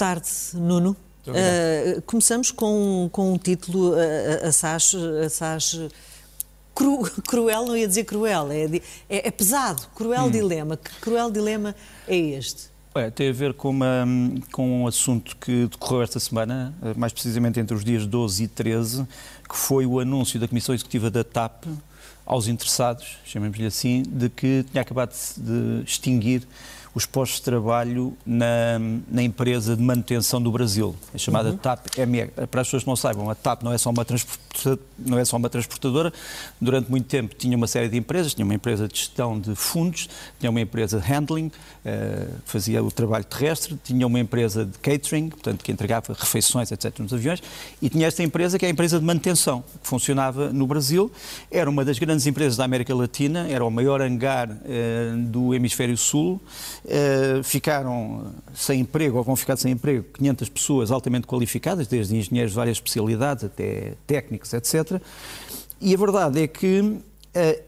tarde, Nuno. Uh, começamos com, com um título, uh, assaz, assaz cru, cruel, não ia dizer cruel, é, é, é pesado, cruel hum. dilema. Que cruel dilema é este? É, tem a ver com, uma, com um assunto que decorreu esta semana, mais precisamente entre os dias 12 e 13, que foi o anúncio da Comissão Executiva da TAP aos interessados, chamemos-lhe assim, de que tinha acabado de extinguir os postos de trabalho na, na empresa de manutenção do Brasil, a chamada uhum. TAP-ME. Para as pessoas que não saibam, a TAP não é, só uma não é só uma transportadora, durante muito tempo tinha uma série de empresas, tinha uma empresa de gestão de fundos, tinha uma empresa de handling, uh, fazia o trabalho terrestre, tinha uma empresa de catering, portanto, que entregava refeições, etc., nos aviões, e tinha esta empresa que é a empresa de manutenção, que funcionava no Brasil, era uma das grandes empresas da América Latina, era o maior hangar uh, do hemisfério sul, ficaram sem emprego, ou vão ficar sem emprego, 500 pessoas altamente qualificadas, desde engenheiros de várias especialidades até técnicos, etc. E a verdade é que uh,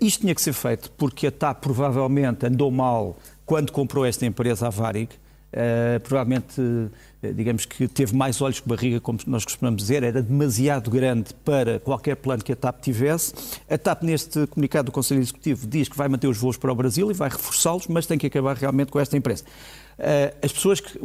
isto tinha que ser feito porque a TAP provavelmente andou mal quando comprou esta empresa, a Varig, Uh, provavelmente, digamos que teve mais olhos que barriga, como nós costumamos dizer, era demasiado grande para qualquer plano que a TAP tivesse. A TAP, neste comunicado do Conselho Executivo, diz que vai manter os voos para o Brasil e vai reforçá-los, mas tem que acabar realmente com esta empresa. Uh, as pessoas, que,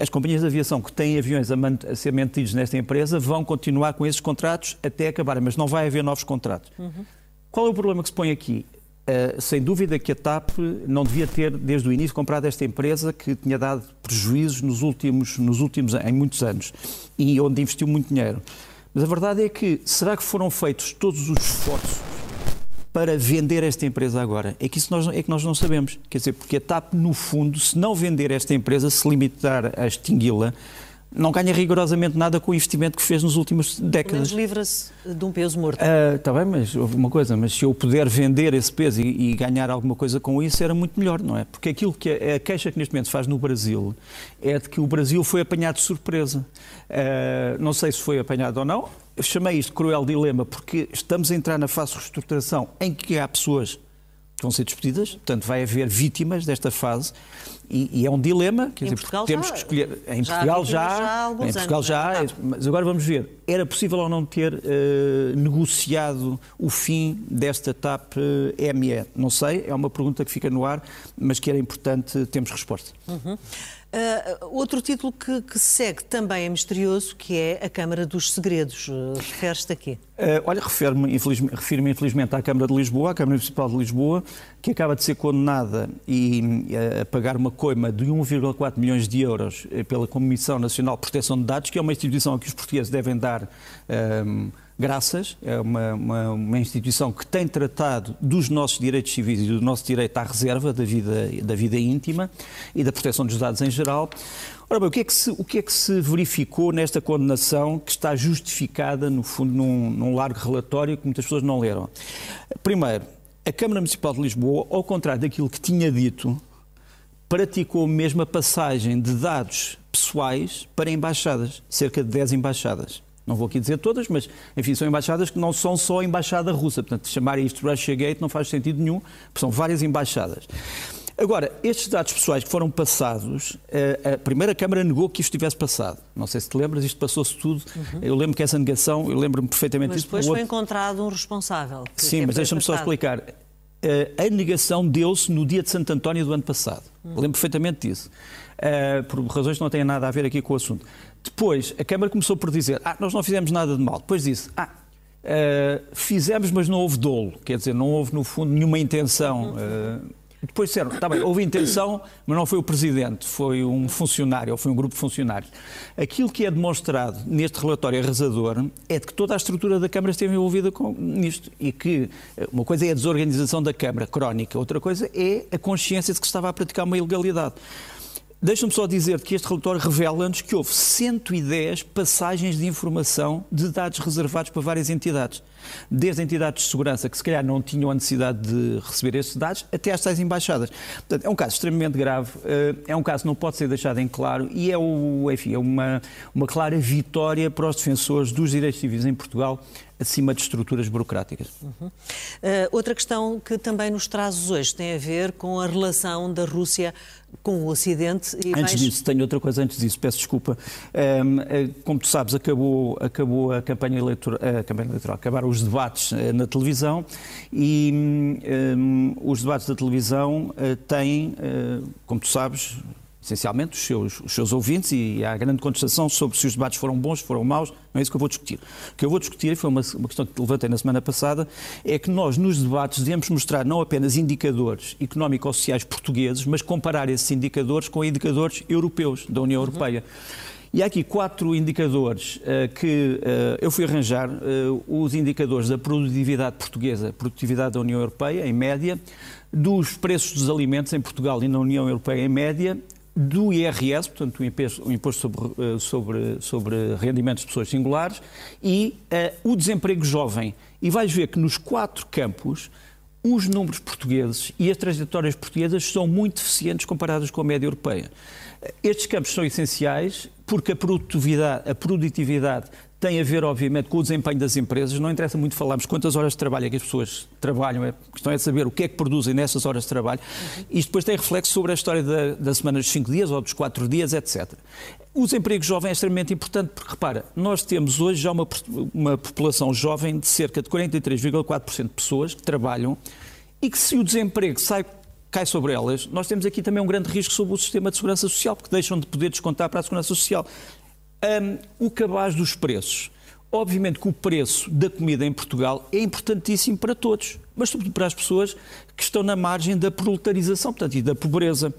as companhias de aviação que têm aviões a, a, ser mantidos nesta empresa vão continuar com esses contratos até acabarem, mas não vai haver novos contratos. Uhum. Qual é o problema que se põe aqui? Uh, sem dúvida que a TAP não devia ter, desde o início, comprado esta empresa que tinha dado prejuízos nos últimos, nos últimos em muitos anos e onde investiu muito dinheiro. Mas a verdade é que, será que foram feitos todos os esforços para vender esta empresa agora? É que isso nós, é que nós não sabemos. Quer dizer, porque a TAP, no fundo, se não vender esta empresa, se limitar a extingui-la, não ganha rigorosamente nada com o investimento que fez nas últimas décadas. Mas livra-se de um peso morto. Está ah, uh, bem, mas houve uma coisa, mas se eu puder vender esse peso e, e, ganhar alguma coisa com isso, era muito melhor, não é? Porque aquilo que a, a queixa que neste momento se faz no Brasil é de que o Brasil foi apanhado de surpresa. Uh, não sei se foi apanhado ou não. Eu chamei isto de cruel dilema porque estamos a entrar na fase de reestruturação em que há pessoas vão ser despedidas, portanto vai haver vítimas desta fase e, e é um dilema, quer em dizer, Portugal temos já, que escolher. Em já Portugal já, já em Portugal já, é? mas agora vamos ver. Era possível ou não ter uh, negociado o fim desta TAP uh, ME? Não sei, é uma pergunta que fica no ar, mas que era importante termos resposta. Uhum. Uh, outro título que, que, segue também é misterioso, que é a Câmara dos Segredos. Uh, Refere-te a quê? Uh, olha, refiro-me infelizmente, refiro infelizmente à Câmara de Lisboa, à Câmara Municipal de Lisboa, que acaba de ser condenada e, a pagar uma coima de 1,4 milhões de euros pela Comissão Nacional de Proteção de Dados, que é uma instituição a que os portugueses devem dar graças, é uma, uma, uma, instituição que tem tratado dos nossos direitos civis e do nosso direito à reserva da vida, da vida íntima e da proteção dos dados em geral. Ora bem, o que, é que se, o que é que se verificou nesta condenação que está justificada, no fundo, num, num largo relatório que muitas pessoas não leram? Primeiro, a Câmara Municipal de Lisboa, ao contrário daquilo que tinha dito, praticou mesmo a passagem de dados pessoais para embaixadas, cerca de 10 embaixadas. Não vou aqui dizer todas, mas, enfim, são embaixadas que não são só a embaixada russa. Portanto, chamar isto Russia Gate não faz sentido nenhum, porque são várias embaixadas. Agora, estes dados pessoais que foram passados, eh, a primeira Câmara negou que isto tivesse passado. Não sei se te lembras, isto passou-se tudo. Uhum. Eu lembro que essa negação, eu lembro-me perfeitamente disso. Mas depois foi encontrado um responsável. Sim, mas deixa-me só explicar. Eh, a negação deu-se no dia de Santo António do ano passado. Uhum. Lembro perfeitamente disso. Uh, por razões que não têm nada a ver aqui com o assunto. Depois, a Câmara começou por dizer: ah, nós não fizemos nada de mal. Depois disse: ah, uh, fizemos, mas não houve dolo. Quer dizer, não houve, no fundo, nenhuma intenção. Uh, depois disseram, está bem, houve intenção, mas não foi o Presidente, foi um funcionário, ou foi um grupo de funcionários. Aquilo que é demonstrado neste relatório arrasador é de que toda a estrutura da Câmara esteve envolvida com nisto e que uma coisa é a desorganização da Câmara, crónica, outra coisa é a consciência de que estava a praticar uma ilegalidade. Deixa-me só dizer que este relatório revela-nos que houve 110 passagens de informação de dados reservados para várias entidades. Desde entidades de segurança que se calhar não tinham a necessidade de receber estes dados, até às tais embaixadas. Portanto, é um caso extremamente grave, eh, é um caso que não pode ser deixado em claro e é, o, enfim, é uma, uma clara vitória para os defensores dos direitos civis em Portugal acima de estruturas burocráticas. Uhum. Uh, outra questão que também nos traz hoje tem a ver com a relação da Rússia com o Ocidente. E antes mais... disso, tenho outra coisa antes disso, peço desculpa. Um, eh, como tu sabes, acabou, acabou a, campanha eleitoral, a campanha eleitoral, acabaram os debates uh, na televisão e um, os debates da televisão têm, como tu sabes, essencialmente os seus, os seus ouvintes e há grande contestação sobre se os debates foram bons, foram maus, não é isso que eu vou discutir. O que eu vou discutir, e foi uma, uma questão que levantei na semana passada, é que nós nos debates devemos mostrar não apenas indicadores económico-sociais portugueses, mas comparar esses indicadores com indicadores europeus, da União uhum. Europeia. E há aqui quatro indicadores uh, que uh, eu fui arranjar, uh, os indicadores da produtividade portuguesa, produtividade da União Europeia, em média, dos preços dos alimentos em Portugal e na União Europeia, em média, do IRS, portanto, o imposto, sobre, eh, sobre, sobre, rendimentos de pessoas singulares, e uh, o desemprego jovem. E vais ver que nos quatro campos os números portugueses e as trajetórias portuguesas são muito deficientes comparados com a média europeia. Estes campos são essenciais porque a produtividade, a produtividade tem a ver, obviamente, com o desempenho das empresas. Não interessa muito falarmos quantas horas de trabalho é que as pessoas trabalham, a questão é saber o que é que produzem nessas horas de trabalho. Uhum. Isto depois tem reflexo sobre a história da, da semana dos 5 dias ou dos 4 dias, etc. O desemprego jovem é extremamente importante porque, repara, nós temos hoje já uma, uma população jovem de cerca de 43,4% de pessoas que trabalham e que se o desemprego sai cai sobre elas, nós temos aqui também um grande risco sobre o sistema de segurança social, porque deixam de poder descontar para a segurança social. Um, o cabaz dos preços. Obviamente que o preço da comida em Portugal é importantíssimo para todos, mas sobretudo para as pessoas que estão na margem da proletarização, portanto, e da pobreza.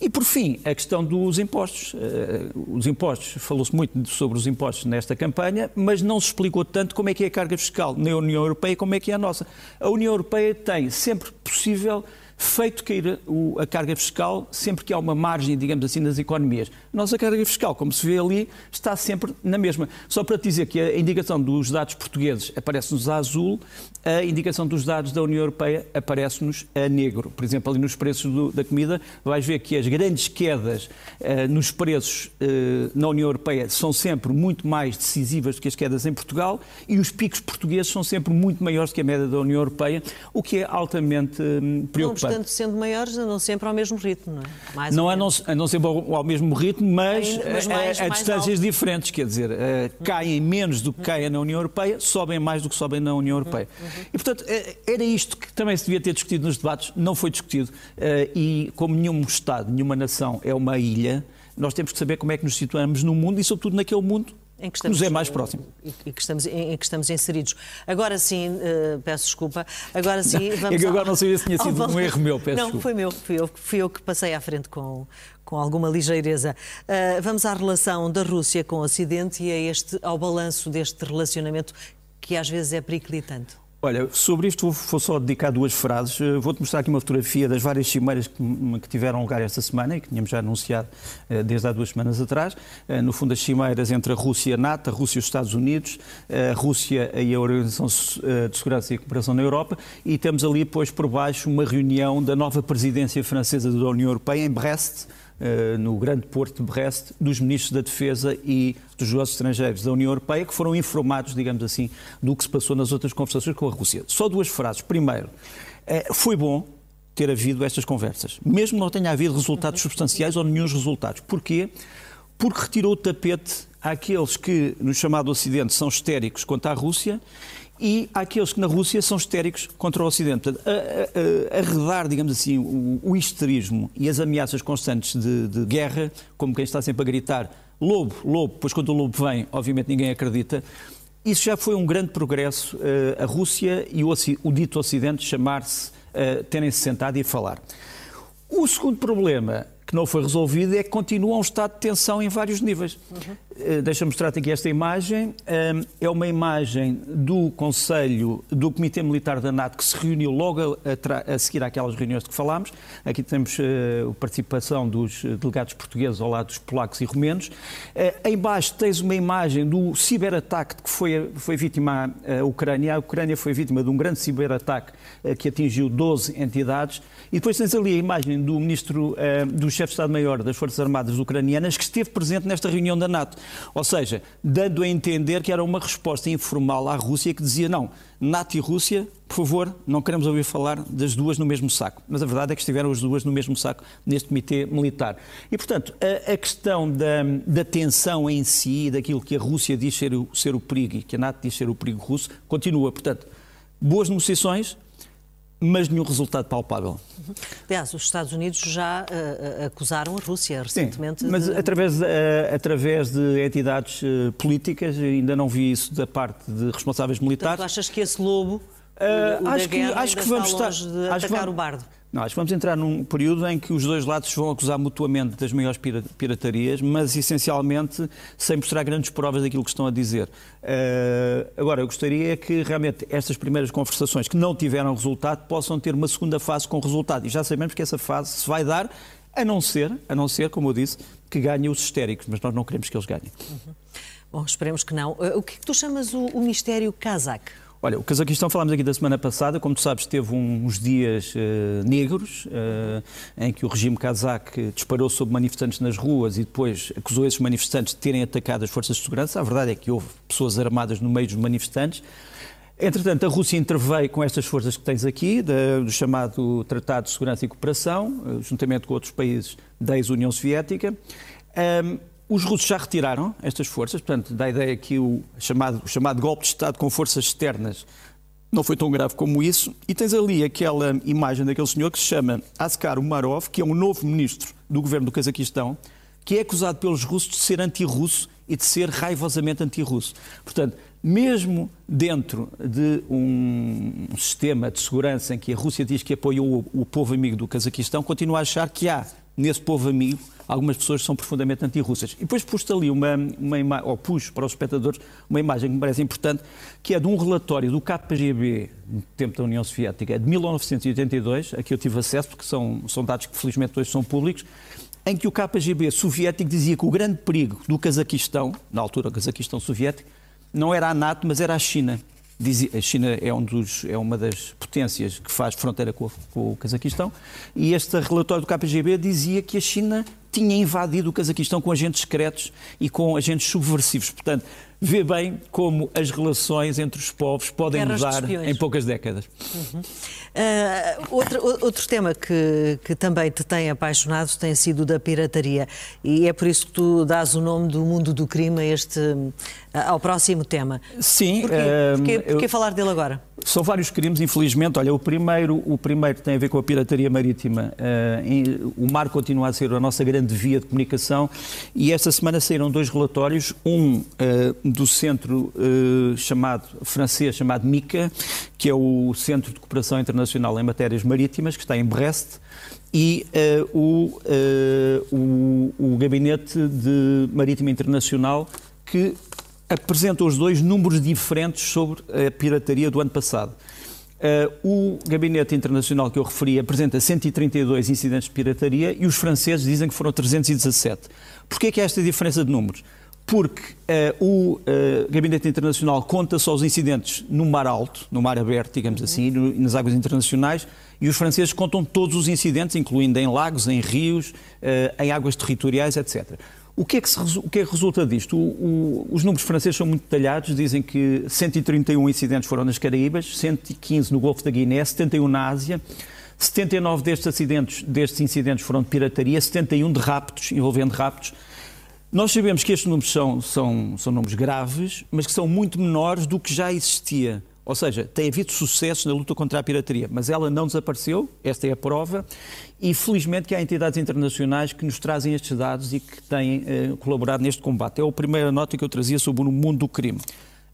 E, por fim, a questão dos impostos. Uh, os impostos, falou-se muito sobre os impostos nesta campanha, mas não se explicou tanto como é que é a carga fiscal na União Europeia como é que é a nossa. A União Europeia tem sempre possível feito cair a carga fiscal sempre que há uma margem, digamos assim, nas economias. A nossa carga fiscal, como se vê ali, está sempre na mesma. Só para te dizer que a indicação dos dados portugueses aparece-nos a azul, a indicação dos dados da União Europeia aparece-nos a negro. Por exemplo, ali nos preços do, da comida, vais ver que as grandes quedas uh, nos preços uh, na União Europeia são sempre muito mais decisivas do que as quedas em Portugal e os picos portugueses são sempre muito maiores que a média da União Europeia, o que é altamente uh, preocupante portanto, sendo maiores, andam sempre ao mesmo ritmo, não é? Mais não andam, andam sempre ao, ao, mesmo ritmo, mas, mas mais, a, a distâncias alto. diferentes, quer dizer, uh, caem menos do que caem na União Europeia, sobem mais do que sobem na União Europeia. Uhum. E, portanto, uh, era isto que também se devia ter discutido nos debates, não foi discutido. Uh, e como nenhum Estado, nenhuma nação é uma ilha, nós temos que saber como é que nos situamos no mundo e, sobretudo, naquele mundo em que estamos, nos é mais próximo. E que estamos, em, que estamos inseridos. Agora sim, uh, peço desculpa, agora sim vamos... é que agora ao... não sabia se tinha sido um erro meu, peço não, desculpa. foi meu, fui eu, fui eu que passei à frente com, com alguma ligeireza. Uh, vamos à relação da Rússia com o Ocidente e a este, ao balanço deste relacionamento que às vezes é periclitante. Olha, sobre isto vou, só dedicar duas frases. Eh, vou-te mostrar aqui uma fotografia das várias cimeiras que, que, tiveram lugar esta semana e que tínhamos já anunciado uh, desde há duas semanas atrás. Uh, no fundo, as cimeiras entre a Rússia e a NATO, a Rússia e os Estados Unidos, a Rússia e a Organização de Segurança e Cooperação na Europa e temos ali, depois, por baixo, uma reunião da nova presidência francesa da União Europeia em Brest, eh, no grande porto de Brest, dos ministros da Defesa e dos negócios estrangeiros da União Europeia, que foram informados, digamos assim, do que se passou nas outras conversações com a Rússia. Só duas frases. Primeiro, eh, foi bom ter havido estas conversas, mesmo não tenha havido resultados substanciais ou nenhum resultados. Porquê? Porque retirou o tapete àqueles que, no chamado Ocidente, são histéricos quanto à Rússia e àqueles que na Rússia são histéricos contra o Ocidente. Portanto, a, a, a arredar, digamos assim, o, o histerismo e as ameaças constantes de, de, guerra, como quem está sempre a gritar lobo, lobo, pois quando o lobo vem, obviamente ninguém acredita, isso já foi um grande progresso, uh, a Rússia e o, o dito Ocidente chamar-se, uh, terem-se sentado e falar. O segundo problema que não foi resolvido é que continua um estado de tensão em vários níveis. Uhum. Uh, Deixa-me mostrar-te aqui esta imagem. Uh, é uma imagem do Conselho do Comitê Militar da NATO que se reuniu logo a, a seguir àquelas reuniões de que falámos. Aqui temos uh, a participação dos delegados portugueses ao lado dos polacos e romenos. Em baixo tens uma imagem do ciberataque de que foi, foi vítima a Ucrânia. A Ucrânia foi vítima de um grande ciberataque que atingiu 12 entidades. E depois tens ali a imagem do ministro, do chefe de Estado-Maior das Forças Armadas ucranianas, que esteve presente nesta reunião da NATO. Ou seja, dando a entender que era uma resposta informal à Rússia que dizia não, NATO e Rússia, por favor, não queremos ouvir falar das duas no mesmo saco. Mas a verdade é que estiveram as duas no mesmo saco neste comitê militar. E, portanto, a, a questão da, da tensão em si, daquilo que a Rússia diz ser o, ser o perigo e que a NATO diz ser o perigo russo, continua. Portanto, boas negociações, mas nenhum resultado palpável. Aliás, os Estados Unidos já uh, acusaram a Rússia recentemente. Sim, mas de... através, uh, através de entidades uh, políticas, ainda não vi isso da parte de responsáveis militares. Portanto, achas que esse lobo Uh, acho, que, acho que vamos estar de atacar vamos, o bardo. Não, acho que vamos entrar num período em que os dois lados vão acusar mutuamente das maiores piratarias, mas essencialmente sem mostrar grandes provas daquilo que estão a dizer. Uh, agora, eu gostaria que realmente estas primeiras conversações que não tiveram resultado possam ter uma segunda fase com resultado. E já sabemos que essa fase se vai dar, a não ser, a não ser, como eu disse, que ganhem os histéricos, mas nós não queremos que eles ganhem. Uhum. Bom, esperemos que não. Uh, o que é que tu chamas o, o mistério Kazakh? Olha, o Cazaquistão falámos aqui da semana passada, como tu sabes, teve uns dias uh, negros uh, em que o regime cazaque disparou sobre manifestantes nas ruas e depois acusou esses manifestantes de terem atacado as forças de segurança. A verdade é que houve pessoas armadas no meio dos manifestantes. Entretanto, a Rússia interveio com estas forças que tens aqui, do chamado Tratado de Segurança e Cooperação, uh, juntamente com outros países da ex-União Soviética. Os russos já retiraram estas forças, portanto, da ideia que o chamado, o chamado golpe de Estado com forças externas não foi tão grave como isso. E tens ali aquela imagem daquele senhor que se chama Askar Umarov, que é um novo ministro do governo do Cazaquistão, que é acusado pelos russos de ser anti-russo e de ser raivosamente anti-russo. Portanto, mesmo dentro de um sistema de segurança em que a Rússia diz que apoiou o povo amigo do Cazaquistão, continua a achar que há nesse povo amigo algumas pessoas são profundamente anti-russas. E depois pus ali uma, uma imagem, ou pus para os espectadores uma imagem que me parece importante, que é de um relatório do KGB, no tempo da União Soviética, de 1982, a que eu tive acesso, porque são, são dados que felizmente hoje são públicos, em que o KGB soviético dizia que o grande perigo do Cazaquistão, na altura o Cazaquistão soviético, não era a NATO, mas era a China. A China é, um dos, é, uma das potências que faz fronteira com, com o Cazaquistão e este relatório do KGB dizia que a China tinha invadido o Cazaquistão com agentes secretos e com agentes subversivos. Portanto, vê bem como as relações entre os povos podem Guerras mudar em poucas décadas. Uhum. Uh, outro, outro tema que, que também te tem apaixonado tem sido o da pirataria e é por isso que tu dás o nome do mundo do crime a este, ao próximo tema. Sim. Porquê, uh, porquê, porquê eu... falar dele agora? São vários crimes, infelizmente. Olha, o primeiro, o primeiro tem a ver com a pirataria marítima. Uh, o mar continua a ser a nossa grande via de comunicação e esta semana saíram dois relatórios, um uh, do centro uh, chamado francês chamado MICA, que é o Centro de Cooperação Internacional em Matérias Marítimas, que está em Brest, e o, o, o Gabinete de Marítimo Internacional, que apresentam os dois números diferentes sobre a pirataria do ano passado. Uh, o Gabinete Internacional que eu referi apresenta 132 incidentes de pirataria e os franceses dizem que foram 317. Porquê é que há esta diferença de números? Porque uh, o uh, Gabinete Internacional conta só os incidentes no mar alto, no mar aberto, digamos assim, no, nas águas internacionais, e os franceses contam todos os incidentes, incluindo em lagos, em rios, em águas territoriais, etc. O que é que, se, o que, é que resulta disto? O, o, os números franceses são muito detalhados, dizem que 131 incidentes foram nas Caraíbas, 115 no Golfo da Guiné, 71 na Ásia, 79 destes acidentes, destes incidentes foram de pirataria, 71 de raptos, envolvendo raptos. Nós sabemos que estes números são, são, são números graves, mas que são muito menores do que já existia. Ou seja, tem havido sucessos na luta contra a pirataria, mas ela não desapareceu, esta é a prova, e felizmente que há entidades internacionais que nos trazem estes dados e que têm eh, colaborado neste combate. É a primeira nota que eu trazia sobre o mundo do crime.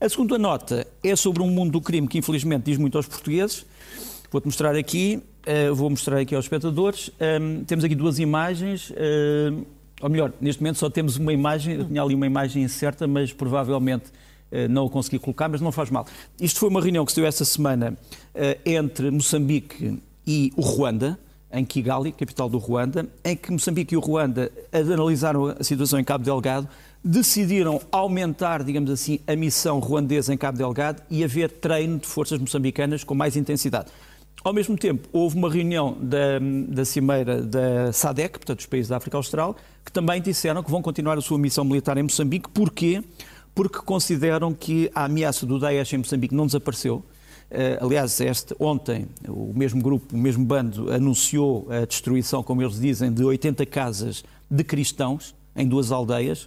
A segunda nota é sobre um mundo do crime que infelizmente diz muito aos portugueses. Vou-te mostrar aqui, uh, vou mostrar aqui aos espectadores. Um, temos aqui duas imagens, uh, ou melhor, neste momento só temos uma imagem, eu tinha ali uma imagem incerta, mas provavelmente não o consegui colocar, mas não faz mal. Isto foi uma reunião que se deu esta semana eh, entre Moçambique e o Ruanda, em Kigali, capital do Ruanda, em que Moçambique e o Ruanda analisaram a situação em Cabo Delgado, decidiram aumentar, digamos assim, a missão ruandesa em Cabo Delgado e haver treino de forças moçambicanas com mais intensidade. Ao mesmo tempo, houve uma reunião da, da cimeira da SADEC, portanto, dos países da África Austral, que também disseram que vão continuar a sua missão militar em Moçambique. Porquê? Porque consideram que a ameaça do Daesh em Moçambique não desapareceu. Uh, aliás, este, ontem, o mesmo grupo, o mesmo bando, anunciou a destruição, como eles dizem, de 80 casas de cristãos em duas aldeias,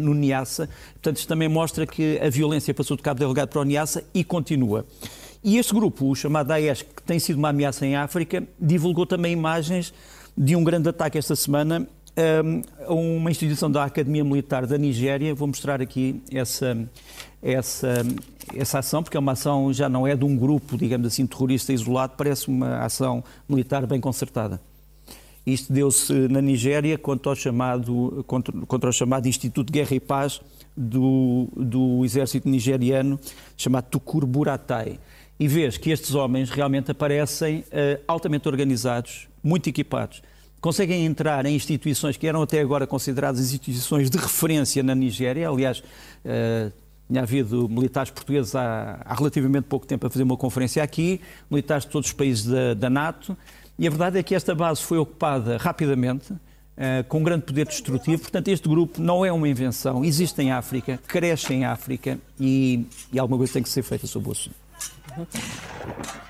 no Niassa. Portanto, isto também mostra que a violência passou de Cabo Delgado para o Niassa e continua. E este grupo, o chamado Daesh, que tem sido uma ameaça em África, divulgou também imagens de um grande ataque esta semana a uma instituição da Academia Militar da Nigéria. Vou mostrar aqui essa, essa, essa ação, porque é uma ação já não é de um grupo, digamos assim, terrorista isolado, parece uma ação militar bem concertada. Isto deu-se na Nigéria contra o chamado, contra, contra o chamado Instituto de Guerra e Paz do, do exército nigeriano, chamado Tukur Buratai e vês que estes homens realmente aparecem uh, altamente organizados, muito equipados. Conseguem entrar em instituições que eram até agora consideradas instituições de referência na Nigéria. Aliás, uh, tinha havido militares portugueses há, há, relativamente pouco tempo a fazer uma conferência aqui, militares de todos os países da, da NATO, e a verdade é que esta base foi ocupada rapidamente, Uh, com um grande poder destrutivo. Portanto, este grupo não é uma invenção, existe em África, cresce em África e, e alguma coisa tem que ser feita sobre o assunto.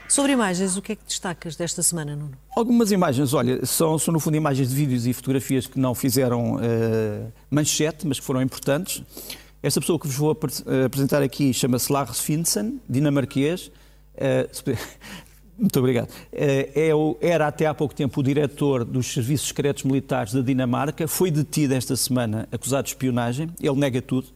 Sobre imagens, o que é que destacas desta semana, Nuno? Algumas imagens, olha, são, são no fundo imagens de vídeos e fotografias que não fizeram uh, manchete, mas que foram importantes. Esta pessoa que vos vou eh, apresentar aqui chama-se Lars Finsen, dinamarquês. Uh, muito obrigado. É era até há pouco tempo o diretor dos Serviços Secretos Militares da Dinamarca. Foi detido esta semana acusado de espionagem. Ele nega tudo.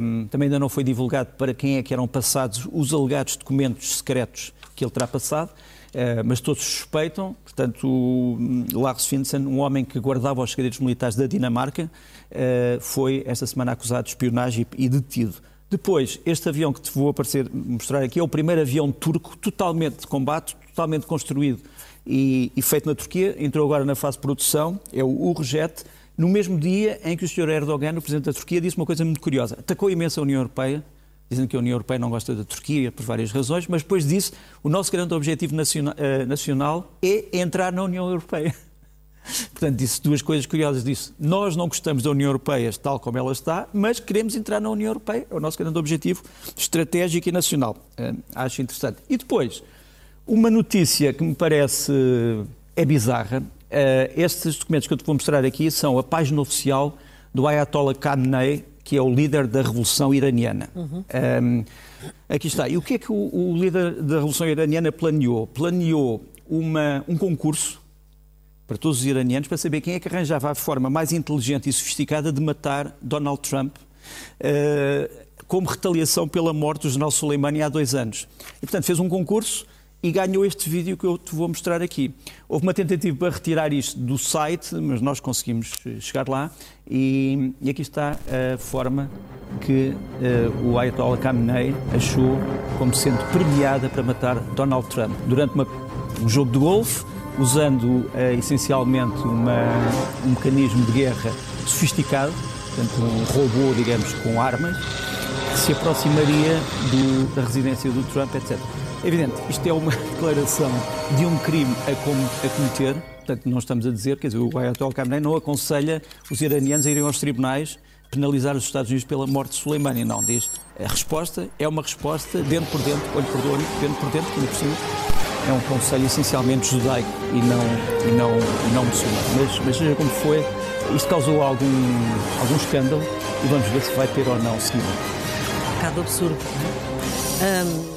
Um, também ainda não foi divulgado para quem é que eram passados os alegados documentos secretos que ele terá passado, uh, mas todos suspeitam. Portanto, o Lars Finsen, um homem que guardava os segredos militares da Dinamarca, uh, foi esta semana acusado de espionagem e, e detido. Depois, este avião que te vou aparecer, mostrar aqui é o primeiro avião turco totalmente de combate, totalmente construído e, e feito na Turquia. Entrou agora na fase de produção, é o Urjet no mesmo dia em que o Sr. Erdogan, o Presidente da Turquia, disse uma coisa muito curiosa. Atacou imenso a União Europeia, dizendo que a União Europeia não gosta da Turquia por várias razões, mas depois disse o nosso grande objetivo nacional, uh, nacional é entrar na União Europeia. Portanto, disse duas coisas curiosas. Disse: Nós não gostamos da União Europeia tal como ela está, mas queremos entrar na União Europeia. É o nosso grande objetivo estratégico e nacional. Uh, acho interessante. E depois, uma notícia que me parece é bizarra estes documentos que eu te vou mostrar aqui são a página oficial do Ayatollah Khamenei, que é o líder da Revolução Iraniana. Uhum. Um, aqui está. E o que é que o, o, líder da Revolução Iraniana planeou? Planeou uma, um concurso para todos os iranianos para saber quem é que arranjava a forma mais inteligente e sofisticada de matar Donald Trump. Uh, como retaliação pela morte do general Soleimani há dois anos. E, portanto, fez um concurso e ganhou este vídeo que eu te vou mostrar aqui. Houve uma tentativa para retirar isto do site, mas nós conseguimos eh, chegar lá e, e aqui está a forma que uh, o Ayatollah Khamenei achou como sendo premiada para matar Donald Trump durante uma, um jogo de golfe, usando uh, essencialmente uma, um mecanismo de guerra sofisticado, portanto um robô, digamos, com armas, que se aproximaria do, da residência do Trump, etc. É evidente, isto é uma declaração de um crime a, com, a cometer, portanto, não estamos a dizer, quer dizer, o Ayatollah Khamenei não aconselha os iranianos a irem aos tribunais penalizar os Estados Unidos pela morte de Soleimani, não. Diz, a resposta é uma resposta dentro por dentro, olho por olho, dentro por dentro, como possível. É um conselho essencialmente judaico e não, e não, e não muçulmano. Mas, mas seja como foi, isto causou algum, algum escândalo e vamos ver se vai ter ou não seguida. Um bocado absurdo. Um,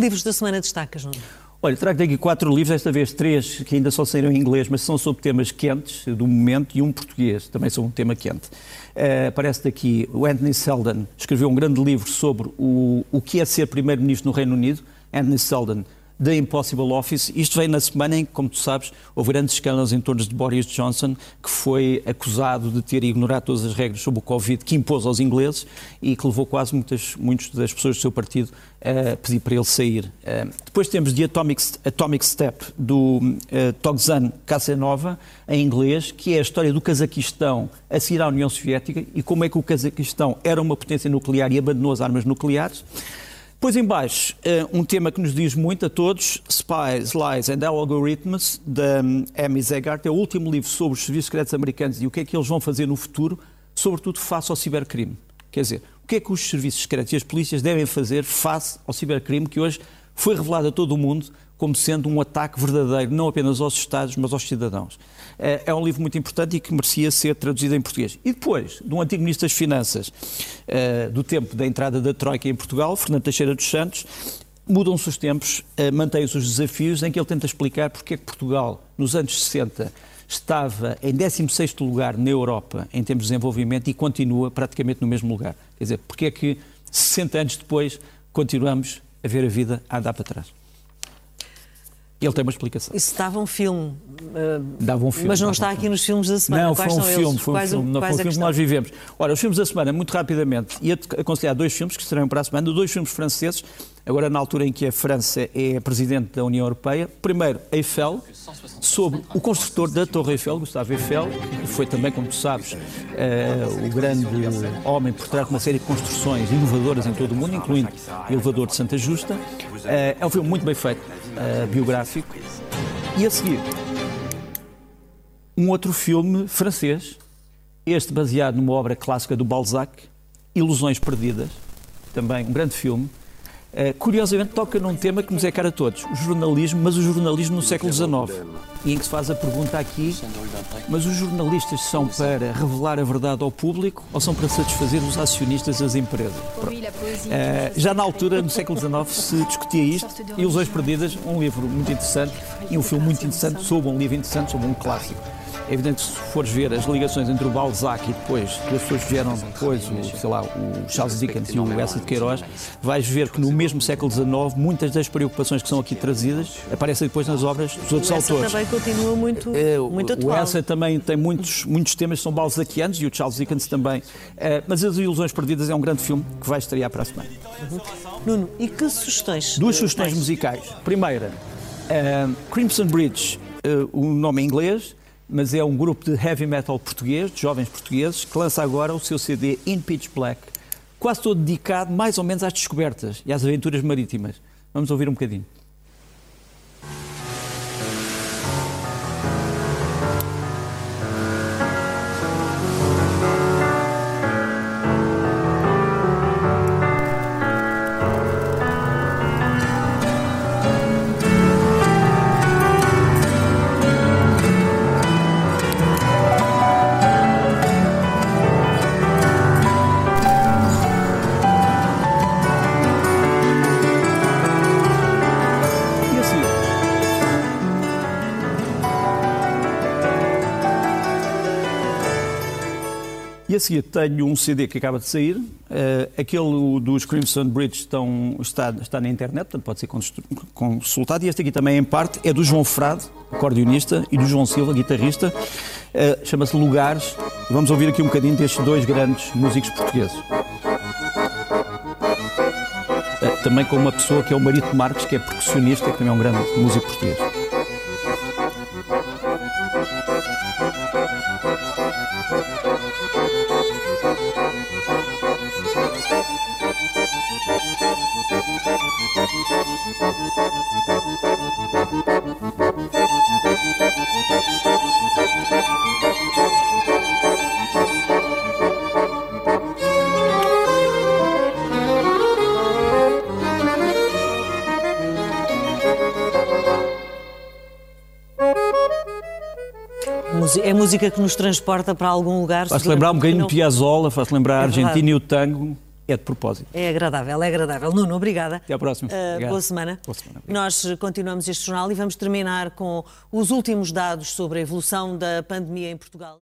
livros da semana destacas, Nuno? Olha, trago aqui quatro livros, desta vez três que ainda só saíram em inglês, mas são sobre temas quentes do momento e um português, também sobre um tema quente. Uh, aparece daqui o Anthony Selden, escreveu um grande livro sobre o, o que é ser primeiro-ministro no Reino Unido. Anthony Selden The Impossible Office. Isto vem na semana em que, como tu sabes, houve grandes escândalos em torno de Boris Johnson, que foi acusado de ter ignorado todas as regras sobre o Covid que impôs aos ingleses e que levou quase muitas, muitas das pessoas do seu partido a pedir para ele sair. Uh, depois temos The Atomic, Atomic Step, do uh, Togzan Kasanova, em inglês, que é a história do Cazaquistão a seguir à União Soviética e como é que o Cazaquistão era uma potência nuclear e abandonou as armas nucleares. Depois em baixo, eh, um tema que nos diz muito a todos, Spies, Lies and Algorithms, da hum, Amy Zegart. É o último livro sobre os serviços secretos americanos e o que é que eles vão fazer no futuro, sobretudo face ao cibercrime. Quer dizer, o que é que os serviços secretos e as polícias devem fazer face ao cibercrime que hoje foi revelado a todo o mundo como sendo um ataque verdadeiro, não apenas aos Estados, mas aos cidadãos. Eh, é um livro muito importante e que merecia ser traduzido em português. E depois, de um antigo Ministro das Finanças, eh, do tempo da entrada da Troika em Portugal, Fernando Teixeira dos Santos, mudam-se os tempos, eh, mantêm-se os desafios, em que ele tenta explicar porque é que Portugal, nos anos 60, estava em 16º lugar na Europa em termos de desenvolvimento e continua praticamente no mesmo lugar. Quer dizer, porque é que 60 anos depois continuamos a ver a vida a andar para trás. Ele tem uma explicação. Isso dava um filme. Uh, dava um filme. Mas não está um aqui nos filmes da semana. Não, quais foi um filme, eles? foi um filme, não foi um filme que nós vivemos. Ora, os filmes da semana, muito rapidamente, ia aconselhar dois filmes que estarão para a semana, dois filmes franceses, agora na altura em que a França é presidente da União Europeia. Primeiro, Eiffel, sobre o construtor da Torre Eiffel, Gustavo Eiffel, que foi também, como tu sabes, uh, o grande homem por trás de uma série de construções inovadoras em todo o mundo, incluindo o elevador de Santa Justa. Uh, é um filme muito bem feito uh, biográfico. E a seguir, um outro filme francês, este baseado numa obra clássica do Balzac, Ilusões Perdidas, também um grande filme, Uh, curiosamente toca num tema que nos é caro a todos, o jornalismo, mas o jornalismo no século XIX. E em que se faz a pergunta aqui, mas os jornalistas são para revelar a verdade ao público ou são para satisfazer os acionistas das empresas? Uh, já na altura, no século XIX, se discutia isto. Ilusões Perdidas, um livro muito interessante e um filme muito interessante sobre um livro interessante, sobre um clássico. É evidente que se fores ver as ligações entre o Balzac e depois, que as pessoas vieram depois, o, sei lá, o Charles Dickens e o Essa de Queiroz, vais ver que no mesmo século XIX muitas das preocupações que são aqui trazidas aparecem depois nas obras dos outros o autores. também continua muito, é, muito atual. O Essa também tem muitos, muitos temas que são balzaquianos e o Charles Dickens também. É, mas As Ilusões Perdidas é um grande filme que vai estrear para a semana. Uhum. Nuno, e que sugestões? Duas sugestões musicais. Primeira, uh, Crimson Bridge, uh, o nome em inglês, mas é um grupo de heavy metal português, de jovens portugueses, que lança agora o seu CD In Pitch Black, quase todo dedicado mais ou menos às descobertas e às aventuras marítimas. Vamos ouvir um bocadinho. A seguir tenho um CD que acaba de sair, uh, aquele dos Crimson Bridge estão, está, está na internet, portanto pode ser consultado. E este aqui também, em parte, é do João Frade, acordeonista, e do João Silva, guitarrista. Uh, Chama-se Lugares. Vamos ouvir aqui um bocadinho destes dois grandes músicos portugueses. Uh, também com uma pessoa que é o Marito Marques, que é percussionista, que também é um grande músico português. Música que nos transporta para algum lugar. Faz lembrar um bocadinho de Piazzolla, faz lembrar a é Argentina e o tango. É de propósito. É agradável, é agradável. Nuno, obrigada. Até à próxima. Uh, boa semana. Boa semana. Nós continuamos este jornal e vamos terminar com os últimos dados sobre a evolução da pandemia em Portugal.